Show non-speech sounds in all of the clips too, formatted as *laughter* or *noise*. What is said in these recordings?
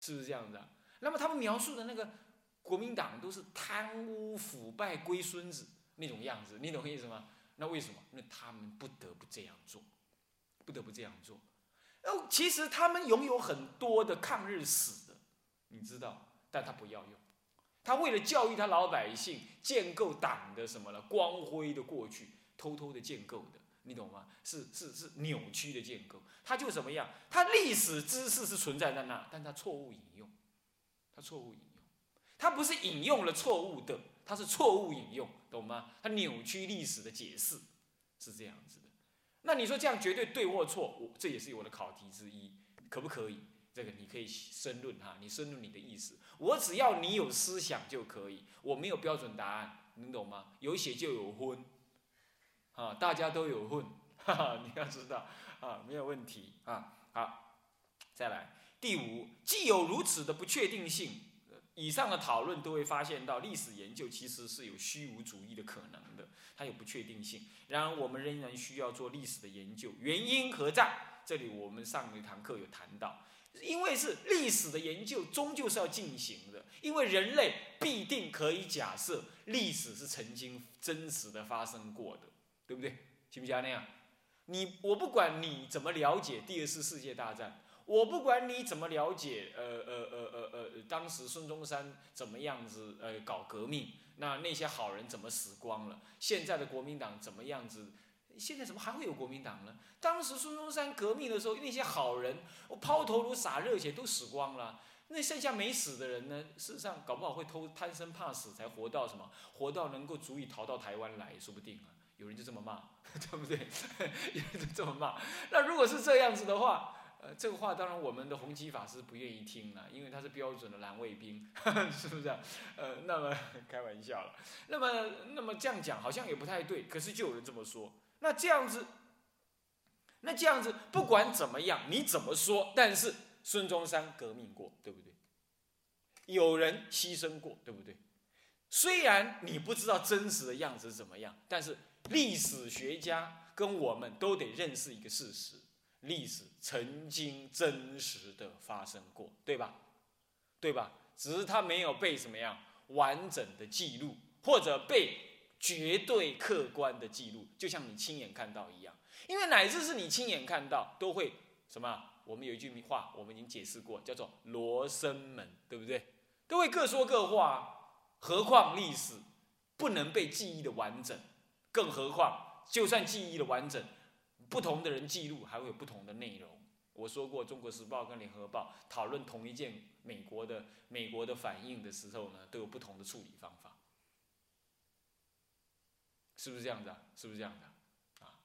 是不是这样子啊？那么他们描述的那个国民党都是贪污腐败龟孙子那种样子，你懂我意思吗？那为什么？那他们不得不这样做，不得不这样做。哦，其实他们拥有很多的抗日史的，你知道，但他不要用。他为了教育他老百姓，建构党的什么呢？光辉的过去，偷偷的建构的，你懂吗？是是是扭曲的建构。它就怎么样？它历史知识是存在在那，但它错误引用，它错误引用，它不是引用了错误的，它是错误引用，懂吗？它扭曲历史的解释是这样子的。那你说这样绝对对或错？我这也是我的考题之一，可不可以？这个你可以申论哈，你申论你的意思。我只要你有思想就可以，我没有标准答案，你懂吗？有血就有分，啊，大家都有混，*laughs* 哈哈，你要知道啊，没有问题啊。好，再来第五，既有如此的不确定性，以上的讨论都会发现到历史研究其实是有虚无主义的可能的，它有不确定性。然而我们仍然需要做历史的研究，原因何在？这里我们上一堂课有谈到。因为是历史的研究，终究是要进行的。因为人类必定可以假设历史是曾经真实的发生过的，对不对？行不行那样？你我不管你怎么了解第二次世界大战，我不管你怎么了解，呃呃呃呃呃，当时孙中山怎么样子呃搞革命，那那些好人怎么死光了？现在的国民党怎么样子？现在怎么还会有国民党呢？当时孙中山革命的时候，那些好人，抛头颅洒热血都死光了。那剩下没死的人呢？事实上，搞不好会偷贪生怕死才活到什么？活到能够足以逃到台湾来说不定啊！有人就这么骂，*laughs* 对不对？*laughs* 有人就这么骂。那如果是这样子的话，呃，这个话当然我们的弘基法师不愿意听了，因为他是标准的蓝卫兵，*laughs* 是不是？啊呃，那么开玩笑了。那么，那么这样讲好像也不太对，可是就有人这么说。那这样子，那这样子，不管怎么样，你怎么说？但是孙中山革命过，对不对？有人牺牲过，对不对？虽然你不知道真实的样子怎么样，但是历史学家跟我们都得认识一个事实：历史曾经真实的发生过，对吧？对吧？只是他没有被怎么样完整的记录，或者被。绝对客观的记录，就像你亲眼看到一样，因为乃至是你亲眼看到，都会什么？我们有一句话，我们已经解释过，叫做罗生门，对不对？都会各说各话。何况历史不能被记忆的完整，更何况就算记忆的完整，不同的人记录还会有不同的内容。我说过，《中国时报》跟《联合报》讨论同一件美国的美国的反应的时候呢，都有不同的处理方法。是不是这样子啊？是不是这样的啊？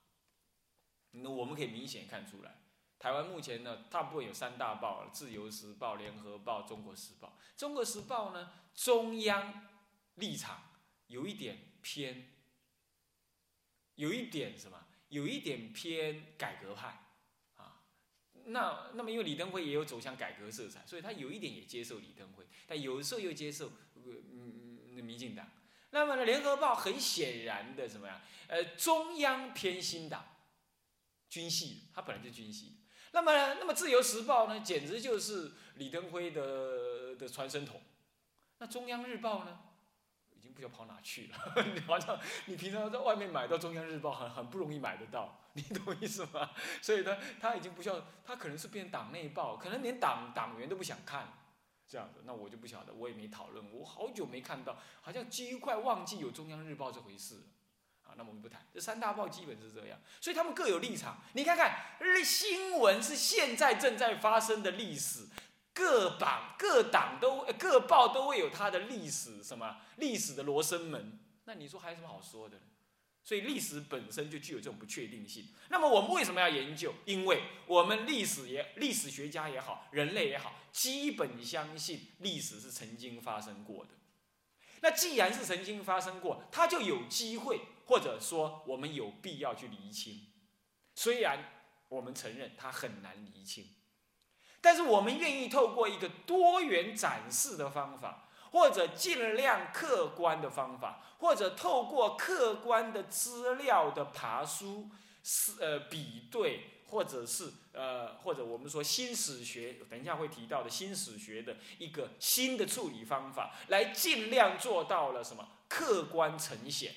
那我们可以明显看出来，台湾目前呢，大部分有三大报：自由时报、联合报、中国时报。中国时报呢，中央立场有一点偏，有一点什么？有一点偏改革派啊。那那么，因为李登辉也有走向改革色彩，所以他有一点也接受李登辉，但有时候又接受嗯嗯民进党。那么呢，《联合报》很显然的什么呀？呃，中央偏新党，军系，它本来就军系。那么，那么《自由时报》呢，简直就是李登辉的的传声筒。那《中央日报》呢，不知道跑哪去了。*laughs* 好像你平常在外面买到《中央日报》很很不容易买得到，*laughs* 你懂我意思吗？所以呢，他已经不需要，他可能是变党内报，可能连党党员都不想看。这样子，那我就不晓得，我也没讨论，我好久没看到，好像几乎快忘记有中央日报这回事了，啊，那我们不谈，这三大报基本是这样，所以他们各有立场。你看看，新闻是现在正在发生的历史，各党各党都各报都会有它的历史什么历史的罗生门，那你说还有什么好说的？所以历史本身就具有这种不确定性。那么我们为什么要研究？因为我们历史也历史学家也好，人类也好，基本相信历史是曾经发生过的。那既然是曾经发生过，它就有机会，或者说我们有必要去厘清。虽然我们承认它很难厘清，但是我们愿意透过一个多元展示的方法。或者尽量客观的方法，或者透过客观的资料的爬书、是呃比对，或者是呃，或者我们说新史学，等一下会提到的新史学的一个新的处理方法，来尽量做到了什么客观呈现。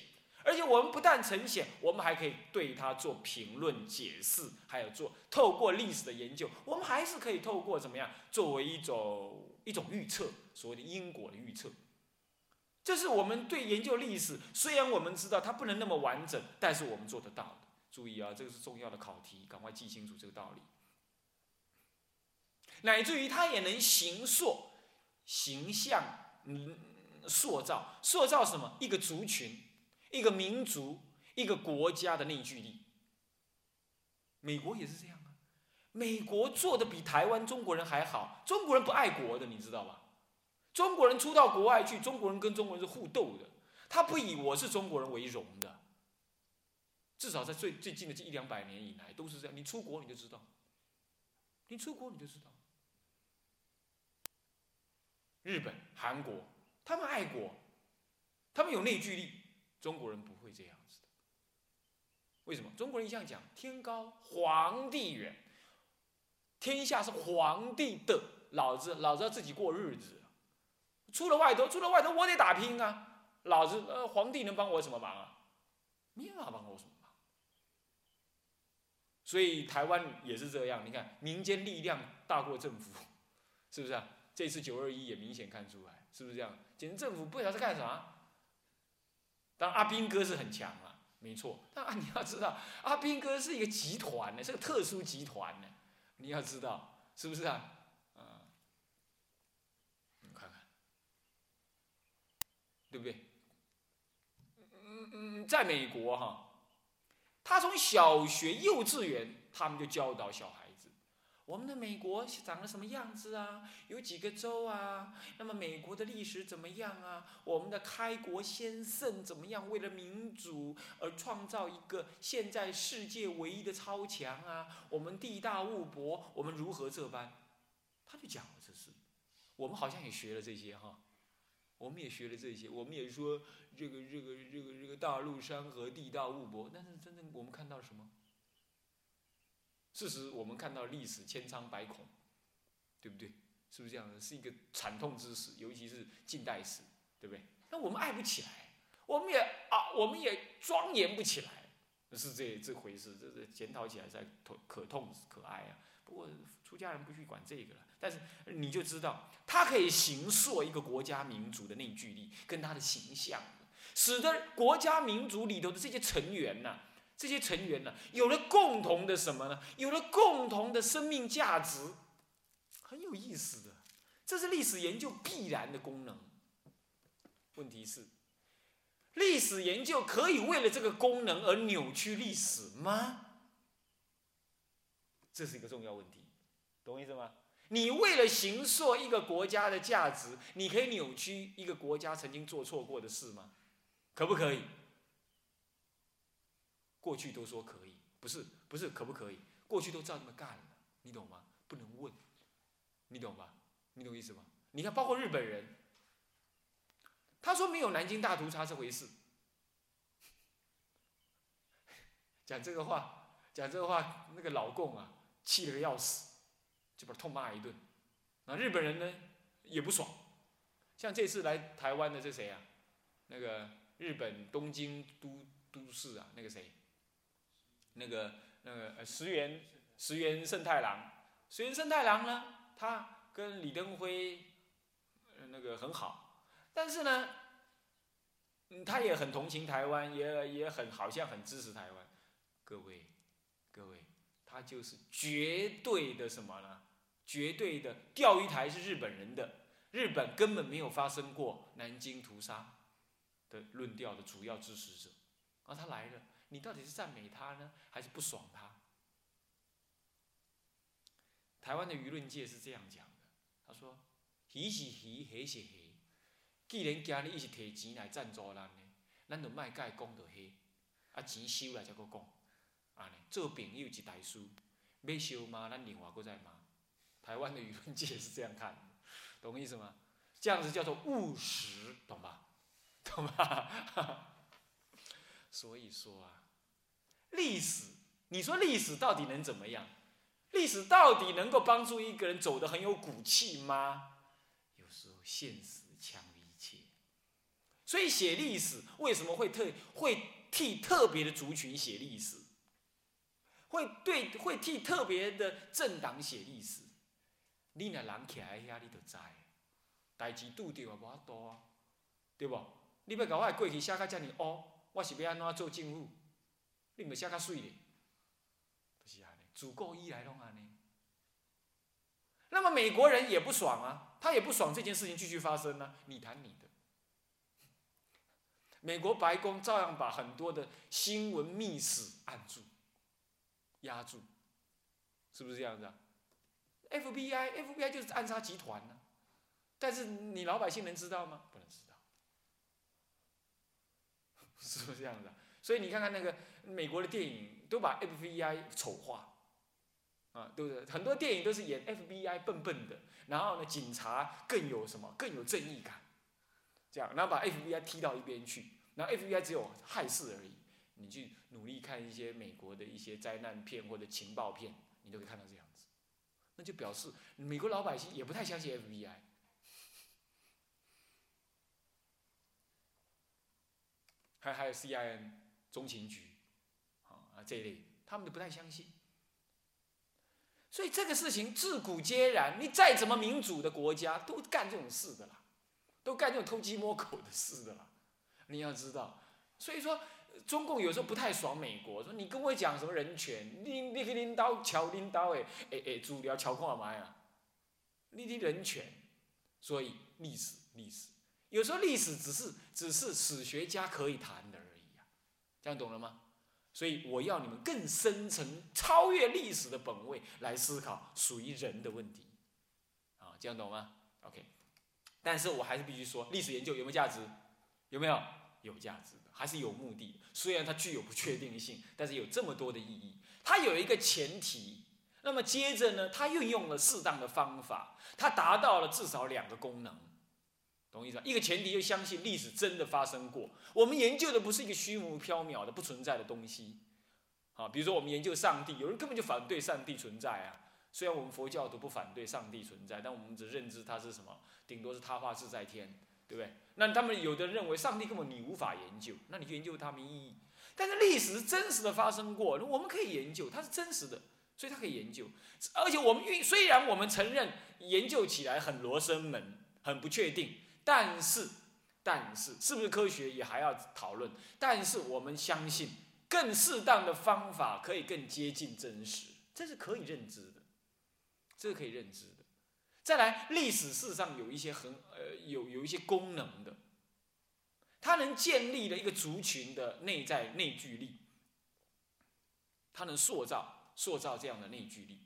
而且我们不但呈现，我们还可以对它做评论、解释，还有做透过历史的研究，我们还是可以透过怎么样，作为一种一种预测，所谓的因果的预测。这是我们对研究历史，虽然我们知道它不能那么完整，但是我们做得到的。注意啊，这个是重要的考题，赶快记清楚这个道理。乃至于它也能形塑、形象、嗯，塑造、塑造什么？一个族群。一个民族、一个国家的内聚力，美国也是这样啊。美国做的比台湾中国人还好。中国人不爱国的，你知道吧？中国人出到国外去，中国人跟中国人是互斗的，他不以我是中国人为荣的。至少在最最近的这一两百年以来都是这样。你出国你就知道，你出国你就知道。日本、韩国，他们爱国，他们有内聚力。中国人不会这样子的，为什么？中国人一向讲天高皇帝远，天下是皇帝的，老子老子要自己过日子，出了外头，出了外头我得打拼啊，老子呃皇帝能帮我什么忙啊？没办法帮我什么忙。所以台湾也是这样，你看民间力量大过政府，是不是啊？这次九二一也明显看出来，是不是这样？简直政府不晓得在干啥。当，阿兵哥是很强啊，没错。但，你要知道，阿兵哥是一个集团呢，是个特殊集团呢。你要知道，是不是啊？啊，你看看，对不对？嗯嗯，在美国哈，他从小学、幼稚园，他们就教导小孩。我们的美国长得什么样子啊？有几个州啊？那么美国的历史怎么样啊？我们的开国先圣怎么样？为了民主而创造一个现在世界唯一的超强啊？我们地大物博，我们如何这般？他就讲了这事，我们好像也学了这些哈，我们也学了这些，我们也说这个这个这个这个大陆山河地大物博，但是真正我们看到什么？事实，我们看到历史千疮百孔，对不对？是不是这样的？是一个惨痛之史，尤其是近代史，对不对？那我们爱不起来，我们也啊，我们也庄严不起来，是这这回事。这这检讨起来才可痛可哀啊。不过出家人不去管这个了，但是你就知道，它可以形塑一个国家民族的凝聚力跟它的形象，使得国家民族里头的这些成员呐。这些成员呢，有了共同的什么呢？有了共同的生命价值，很有意思的。这是历史研究必然的功能。问题是，历史研究可以为了这个功能而扭曲历史吗？这是一个重要问题，懂我意思吗？你为了形塑一个国家的价值，你可以扭曲一个国家曾经做错过的事吗？可不可以？过去都说可以，不是不是可不可以？过去都照这么干了，你懂吗？不能问，你懂吧？你懂意思吗？你看，包括日本人，他说没有南京大屠杀这回事，*laughs* 讲这个话，讲这个话，那个老共啊，气得要死，就把他痛骂一顿。那日本人呢，也不爽。像这次来台湾的这谁啊？那个日本东京都都市啊，那个谁？那个那个呃石原石原慎太郎，石原慎太郎呢，他跟李登辉那个很好，但是呢，他也很同情台湾，也也很好像很支持台湾。各位各位，他就是绝对的什么呢？绝对的钓鱼台是日本人的，日本根本没有发生过南京屠杀的论调的主要支持者，而他来了。你到底是赞美他呢，还是不爽他？台湾的舆论界是这样讲的，他说：“鱼是鱼，虾是虾。既然今日伊是提钱来赞助咱的，咱就卖甲伊讲到虾，啊钱收来才搁讲。安尼做朋友一大事，要收吗咱另外搁再骂。台湾的舆论界是这样看，懂意思吗？这样子叫做务实，懂吧？懂吧？*laughs* 所以说啊。历史你说历史到底能怎么样？历史到底能够帮助一个人走得很有骨气吗？有时候现实强于一切。所以写历史为什么会特会替特别的族群写历史？会对会替特别的政党写历史？你若人徛在遐，你就知，代志拄着也无法度啊，对不？你要甲我过去写甲遮尔乌，我是要安怎做政府？你毋写较水咧？就是安尼，自古以来拢安尼。那么美国人也不爽啊，他也不爽这件事情继续发生呢。你谈你的，美国白宫照样把很多的新闻密史按住、压住，是不是这样子啊？FBI，FBI 就是暗杀集团呢，但是你老百姓能知道吗？不能知道，*laughs* 是不是这样子啊？所以你看看那个美国的电影，都把 FBI 丑化，啊，对不对？很多电影都是演 FBI 笨笨的，然后呢，警察更有什么，更有正义感，这样，然后把 FBI 踢到一边去，然后 FBI 只有害事而已。你去努力看一些美国的一些灾难片或者情报片，你都可以看到这样子。那就表示美国老百姓也不太相信 FBI，还还有 CIN 中情局，啊这一类，他们都不太相信。所以这个事情自古皆然，你再怎么民主的国家都干这种事的啦，都干这种偷鸡摸狗的事的啦。你要知道，所以说。中共有时候不太爽美国，说你跟我讲什么人权，你你去领导瞧领导诶诶诶，主要瞧看嘛呀？你的人权，所以历史历史，有时候历史只是只是史学家可以谈的而已，这样懂了吗？所以我要你们更深层、超越历史的本位来思考属于人的问题，啊，这样懂吗？OK，但是我还是必须说，历史研究有没有价值？有没有？有价值的。还是有目的，虽然它具有不确定性，但是有这么多的意义。它有一个前提，那么接着呢，它运用了适当的方法，它达到了至少两个功能，懂意思吧？一个前提就相信历史真的发生过，我们研究的不是一个虚无缥缈的不存在的东西。啊，比如说我们研究上帝，有人根本就反对上帝存在啊。虽然我们佛教徒不反对上帝存在，但我们只认知它是什么，顶多是他化自在天。对不对？那他们有的认为上帝根本你无法研究，那你研究它没意义。但是历史是真实的发生过，我们可以研究，它是真实的，所以它可以研究。而且我们运虽然我们承认研究起来很罗生门，很不确定，但是但是是不是科学也还要讨论。但是我们相信更适当的方法可以更接近真实，这是可以认知的，这是可以认知的。再来，历史事实上有一些很呃有有一些功能的，它能建立了一个族群的内在内聚力，它能塑造塑造这样的内聚力，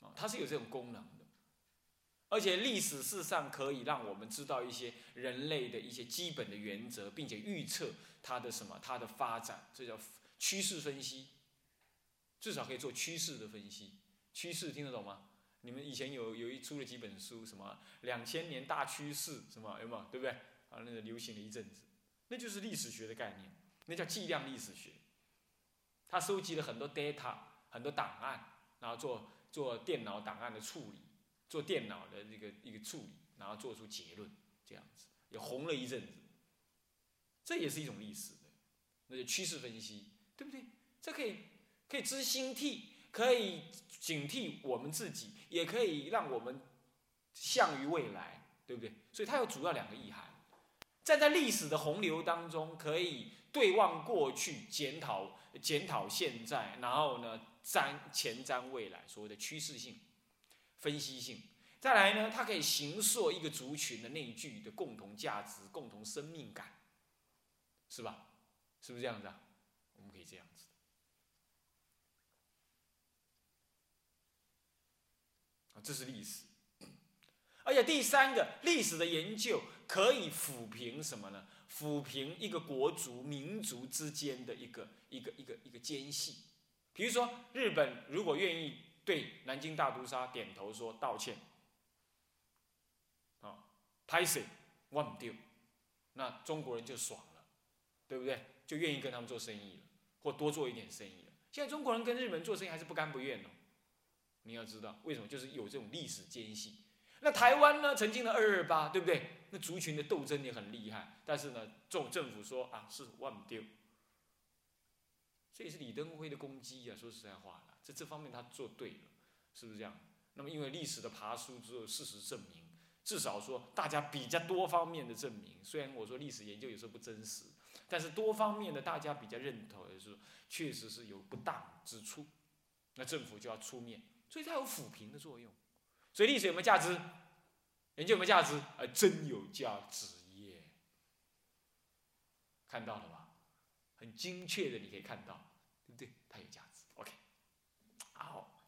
啊，它是有这种功能的，而且历史事实上可以让我们知道一些人类的一些基本的原则，并且预测它的什么它的发展，这叫趋势分析。至少可以做趋势的分析，趋势听得懂吗？你们以前有有一出了几本书，什么两千年大趋势，什么有没有？对不对？啊，那个流行了一阵子，那就是历史学的概念，那叫计量历史学。他收集了很多 data，很多档案，然后做做电脑档案的处理，做电脑的这个一个处理，然后做出结论，这样子也红了一阵子。这也是一种历史的，那就趋势分析，对不对？这可以。可以知兴替，可以警惕我们自己，也可以让我们向于未来，对不对？所以它有主要两个意涵。站在历史的洪流当中，可以对望过去，检讨检讨现在，然后呢，瞻前瞻未来，所谓的趋势性、分析性。再来呢，它可以形塑一个族群的内聚的共同价值、共同生命感，是吧？是不是这样子啊？我们可以这样子。这是历史，*clears throat* 而且第三个，历史的研究可以抚平什么呢？抚平一个国族、民族之间的一个一个一个一个间隙。比如说，日本如果愿意对南京大屠杀点头说道歉，啊，拍谁忘不掉，那中国人就爽了，对不对？就愿意跟他们做生意了，或多做一点生意了。现在中国人跟日本做生意还是不甘不愿哦。你要知道为什么？就是有这种历史间隙。那台湾呢？曾经的二二八，对不对？那族群的斗争也很厉害。但是呢，政政府说啊，是万丢。这也是李登辉的攻击啊！说实在话，在这方面他做对了，是不是这样？那么因为历史的爬书之后，事实证明，至少说大家比较多方面的证明。虽然我说历史研究有时候不真实，但是多方面的大家比较认同的是，确实是有不当之处，那政府就要出面。所以它有抚平的作用。所以历史有没有价值？研究有没有价值？啊，真有价值耶！看到了吧？很精确的，你可以看到，对不对？它有价值。OK，好，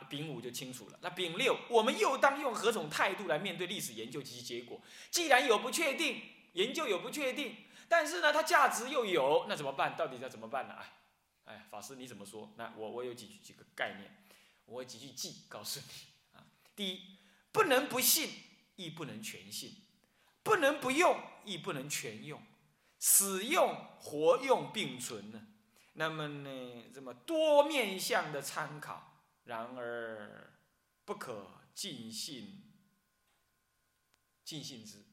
那丙五就清楚了。那丙六，我们又当用何种态度来面对历史研究及其结果？既然有不确定，研究有不确定，但是呢，它价值又有，那怎么办？到底要怎么办呢？哎，哎，法师你怎么说？那我我有几几个概念，我几句记告诉你啊。第一，不能不信，亦不能全信；不能不用，亦不能全用。使用、活用并存呢？那么呢？这么多面向的参考，然而不可尽信，尽信之，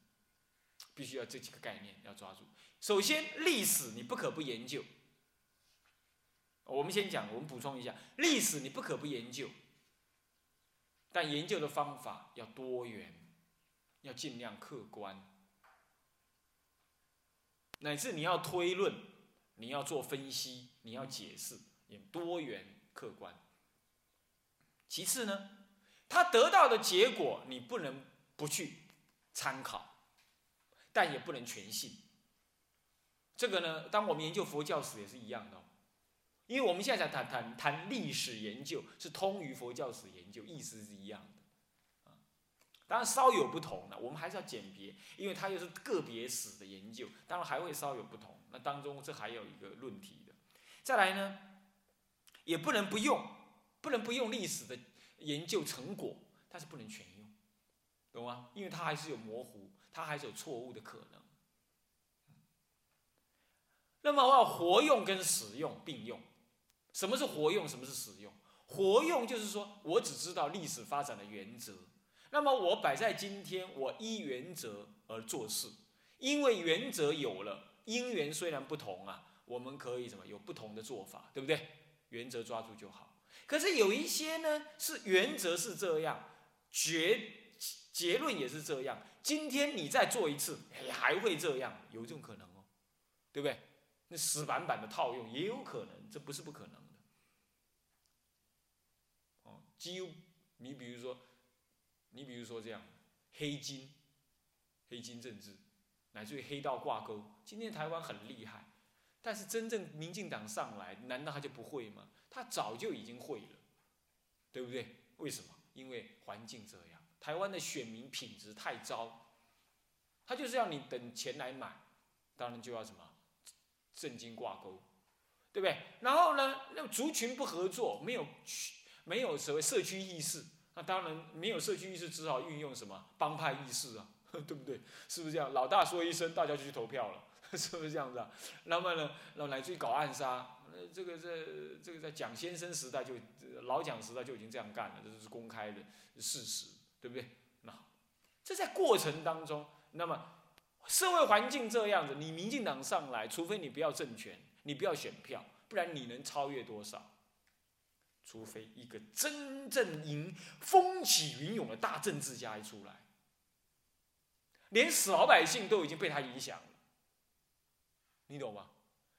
必须要这几个概念要抓住。首先，历史你不可不研究。我们先讲，我们补充一下，历史你不可不研究，但研究的方法要多元，要尽量客观。乃至你要推论，你要做分析，你要解释，也多元客观。其次呢，他得到的结果你不能不去参考，但也不能全信。这个呢，当我们研究佛教史也是一样的，因为我们现在在谈谈谈历史研究是通于佛教史研究，意思是一样的。当然稍有不同的，我们还是要鉴别，因为它又是个别史的研究，当然还会稍有不同。那当中这还有一个论题的。再来呢，也不能不用，不能不用历史的研究成果，但是不能全用，懂吗？因为它还是有模糊，它还是有错误的可能。那么我要活用跟使用并用，什么是活用？什么是使用？活用就是说我只知道历史发展的原则。那么我摆在今天，我依原则而做事，因为原则有了，因缘虽然不同啊，我们可以什么有不同的做法，对不对？原则抓住就好。可是有一些呢，是原则是这样，结结论也是这样。今天你再做一次，哎，还会这样，有这种可能哦，对不对？那死板板的套用也有可能，这不是不可能的。哦，几乎你比如说。你比如说这样，黑金、黑金政治，乃至于黑道挂钩，今天台湾很厉害，但是真正民进党上来，难道他就不会吗？他早就已经会了，对不对？为什么？因为环境这样，台湾的选民品质太糟，他就是要你等钱来买，当然就要什么，政经挂钩，对不对？然后呢，那族群不合作，没有没有所谓社区意识。那当然没有社区意识，只好运用什么帮派意识啊，*laughs* 对不对？是不是这样？老大说一声，大家就去投票了，*laughs* 是不是这样子啊？那么呢，然后乃至于搞暗杀，呃，这个在这个在蒋先生时代就老蒋时代就已经这样干了，这是公开的事实，对不对？那这在过程当中，那么社会环境这样子，你民进党上来，除非你不要政权，你不要选票，不然你能超越多少？除非一个真正迎风起云涌的大政治家一出来，连死老百姓都已经被他影响了，你懂吗？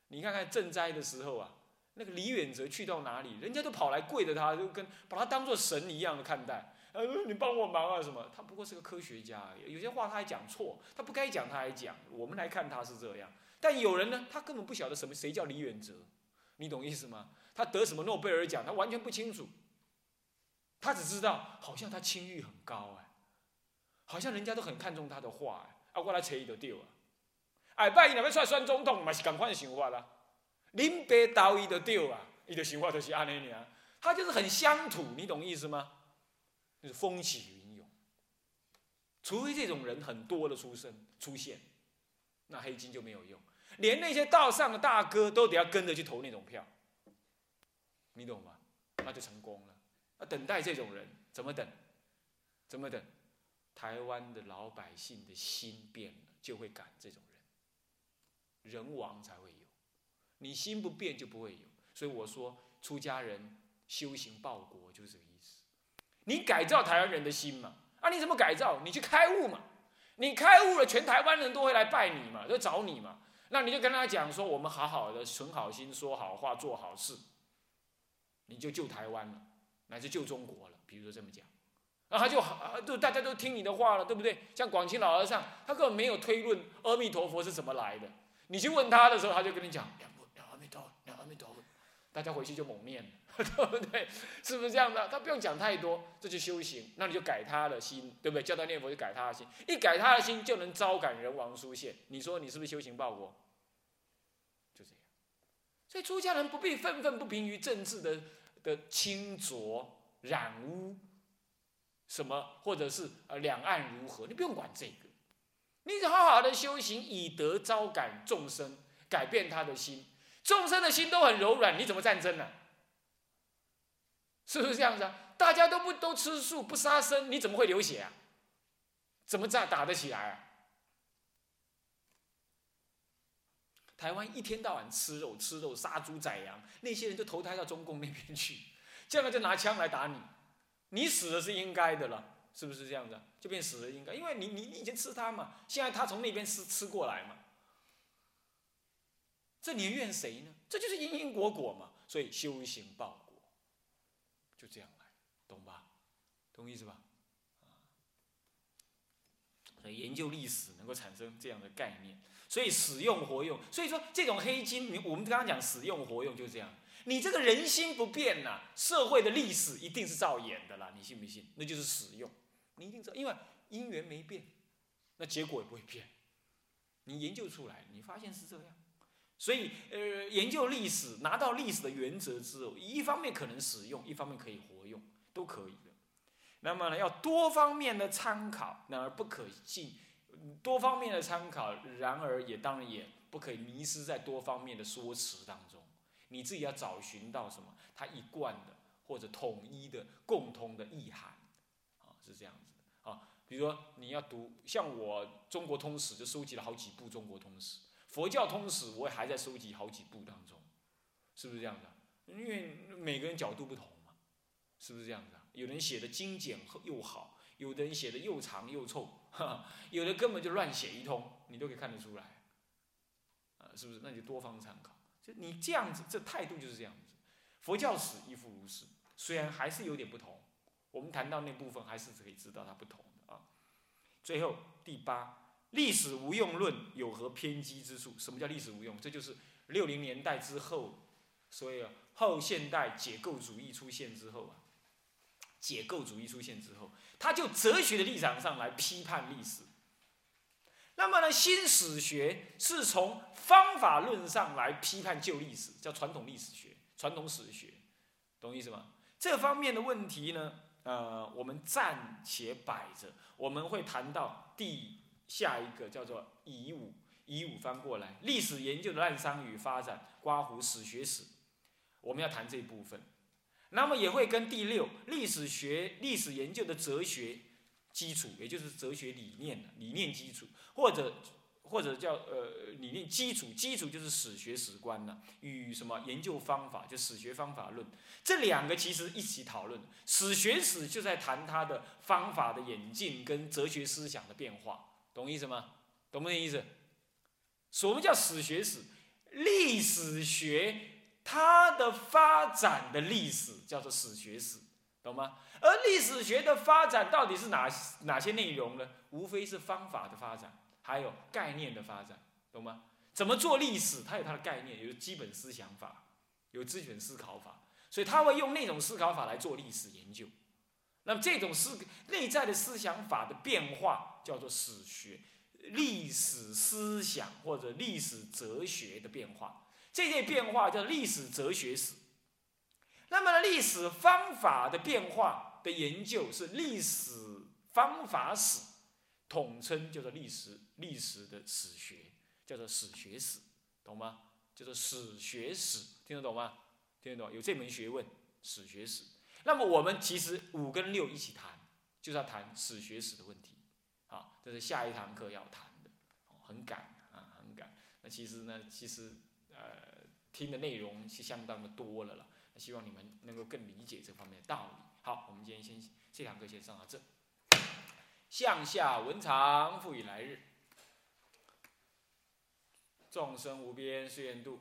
你看看赈灾的时候啊，那个李远哲去到哪里，人家都跑来跪着他，就跟把他当做神一样的看待。呃，你帮我忙啊什么？他不过是个科学家，有些话他还讲错，他不该讲他还讲。我们来看他是这样，但有人呢，他根本不晓得什么谁叫李远哲，你懂意思吗？他得什么诺贝尔奖？他完全不清楚。他只知道，好像他清誉很高哎，好像人家都很看重他的话哎。啊，我来扯伊就对啊。拜，拜伊若要出来选总统，嘛是同款想法啦。林北倒伊就对啊，伊的想法就是安尼尔。他就是很乡土，你懂意思吗？就是风起云涌。除非这种人很多的出生出现，那黑金就没有用。连那些道上的大哥都得要跟着去投那种票，你懂吗？那就成功了。那等待这种人怎么等？怎么等？台湾的老百姓的心变了，就会赶这种人，人亡才会有。你心不变就不会有。所以我说，出家人修行报国就是这个意思。你改造台湾人的心嘛？啊，你怎么改造？你去开悟嘛？你开悟了，全台湾人都会来拜你嘛，都找你嘛。那你就跟他讲说，我们好好的存好心，说好话，做好事，你就救台湾了，乃至救中国了。比如说这么讲，那他就好，就大家都听你的话了，对不对？像广清老和尚，他根本没有推论阿弥陀佛是怎么来的。你去问他的时候，他就跟你讲两两阿弥陀，两阿弥陀佛，大家回去就猛念，对 *laughs* 不对？是不是这样的？他不用讲太多，这就修行。那你就改他的心，对不对？叫他念佛就改他的心，一改他的心，就能招感人王出现。你说你是不是修行报国？就这样所以出家人不必愤愤不平于政治的的清浊染污，什么或者是呃两岸如何，你不用管这个，你好好的修行，以德招感众生，改变他的心。众生的心都很柔软，你怎么战争呢？是不是这样子啊？大家都不都吃素不杀生，你怎么会流血啊？怎么战打得起来啊？台湾一天到晚吃肉吃肉杀猪宰羊，那些人就投胎到中共那边去，这样就拿枪来打你，你死了是应该的了，是不是这样子？就变死了应该，因为你你你以前吃他嘛，现在他从那边吃吃过来嘛，这你怨谁呢？这就是因因果果嘛，所以修行报果，就这样来，懂吧？懂意思吧？所以研究历史能够产生这样的概念。所以使用活用，所以说这种黑金，我们刚刚讲使用活用就是这样。你这个人心不变呐，社会的历史一定是照演的啦，你信不信？那就是使用，你一定知道，因为因缘没变，那结果也不会变。你研究出来，你发现是这样。所以呃，研究历史，拿到历史的原则之后，一方面可能使用，一方面可以活用，都可以的。那么呢，要多方面的参考，然而不可信。多方面的参考，然而也当然也不可以迷失在多方面的说辞当中。你自己要找寻到什么，它一贯的或者统一的共通的意涵，是这样子的啊。比如说你要读，像我《中国通史》就收集了好几部《中国通史》，佛教通史我也还在收集好几部当中，是不是这样的？因为每个人角度不同嘛，是不是这样子？有人写的精简又好，有的人写的又长又臭。有的根本就乱写一通，你都可以看得出来，啊，是不是？那就多方参考。就你这样子，这态度就是这样子。佛教史亦复如是，虽然还是有点不同。我们谈到那部分，还是可以知道它不同的啊。最后第八，历史无用论有何偏激之处？什么叫历史无用？这就是六零年代之后，所以后现代解构主义出现之后啊。解构主义出现之后，他就哲学的立场上来批判历史。那么呢，新史学是从方法论上来批判旧历史，叫传统历史学、传统史学，懂意思吗？这方面的问题呢，呃，我们暂且摆着。我们会谈到第下一个叫做乙午，乙午翻过来，历史研究的滥觞与发展，刮胡史学史，我们要谈这一部分。那么也会跟第六历史学历史研究的哲学基础，也就是哲学理念理念基础，或者或者叫呃理念基础，基础就是史学史观呢，与什么研究方法，就史学方法论，这两个其实一起讨论。史学史就在谈它的方法的演进跟哲学思想的变化，懂意思吗？懂不懂意思？什么叫史学史？历史学。它的发展的历史叫做史学史，懂吗？而历史学的发展到底是哪哪些内容呢？无非是方法的发展，还有概念的发展，懂吗？怎么做历史？它有它的概念，有基本思想法，有自选思考法，所以他会用那种思考法来做历史研究。那么这种思内在的思想法的变化叫做史学，历史思想或者历史哲学的变化。这些变化叫历史哲学史，那么历史方法的变化的研究是历史方法史，统称叫做历史历史的史学，叫做史学史，懂吗？叫做史学史，听得懂吗？听得懂？有这门学问，史学史。那么我们其实五跟六一起谈，就是要谈史学史的问题，好，这是下一堂课要谈的，很赶啊，很赶。那其实呢，其实呃，听的内容是相当的多了了。希望你们能够更理解这方面的道理。好，我们今天先这堂课先上到这。向下文长，复以来日。众生无边誓愿度，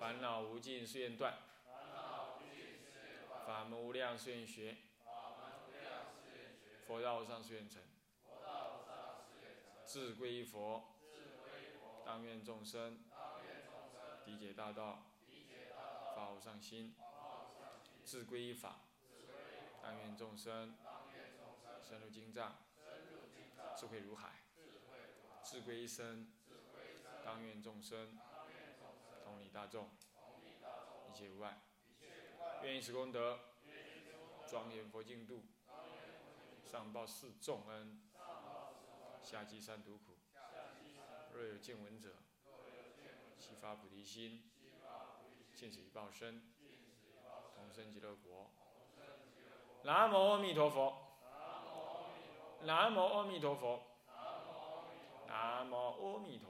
烦恼无尽誓愿断，法门无量誓愿学，佛道无上誓愿成，志归佛，当愿众生。理解大道，法无上心，志归法，当愿众生。深入经藏，智慧如海。智归一生，当愿众生同理大众，一切无碍。愿以此功德，庄严佛净土，上报四重恩，下济三途苦。若有见闻者，悉发菩提心，尽此一报身，同生极乐国。南无阿弥陀佛。南无阿弥陀佛。南无阿弥陀佛。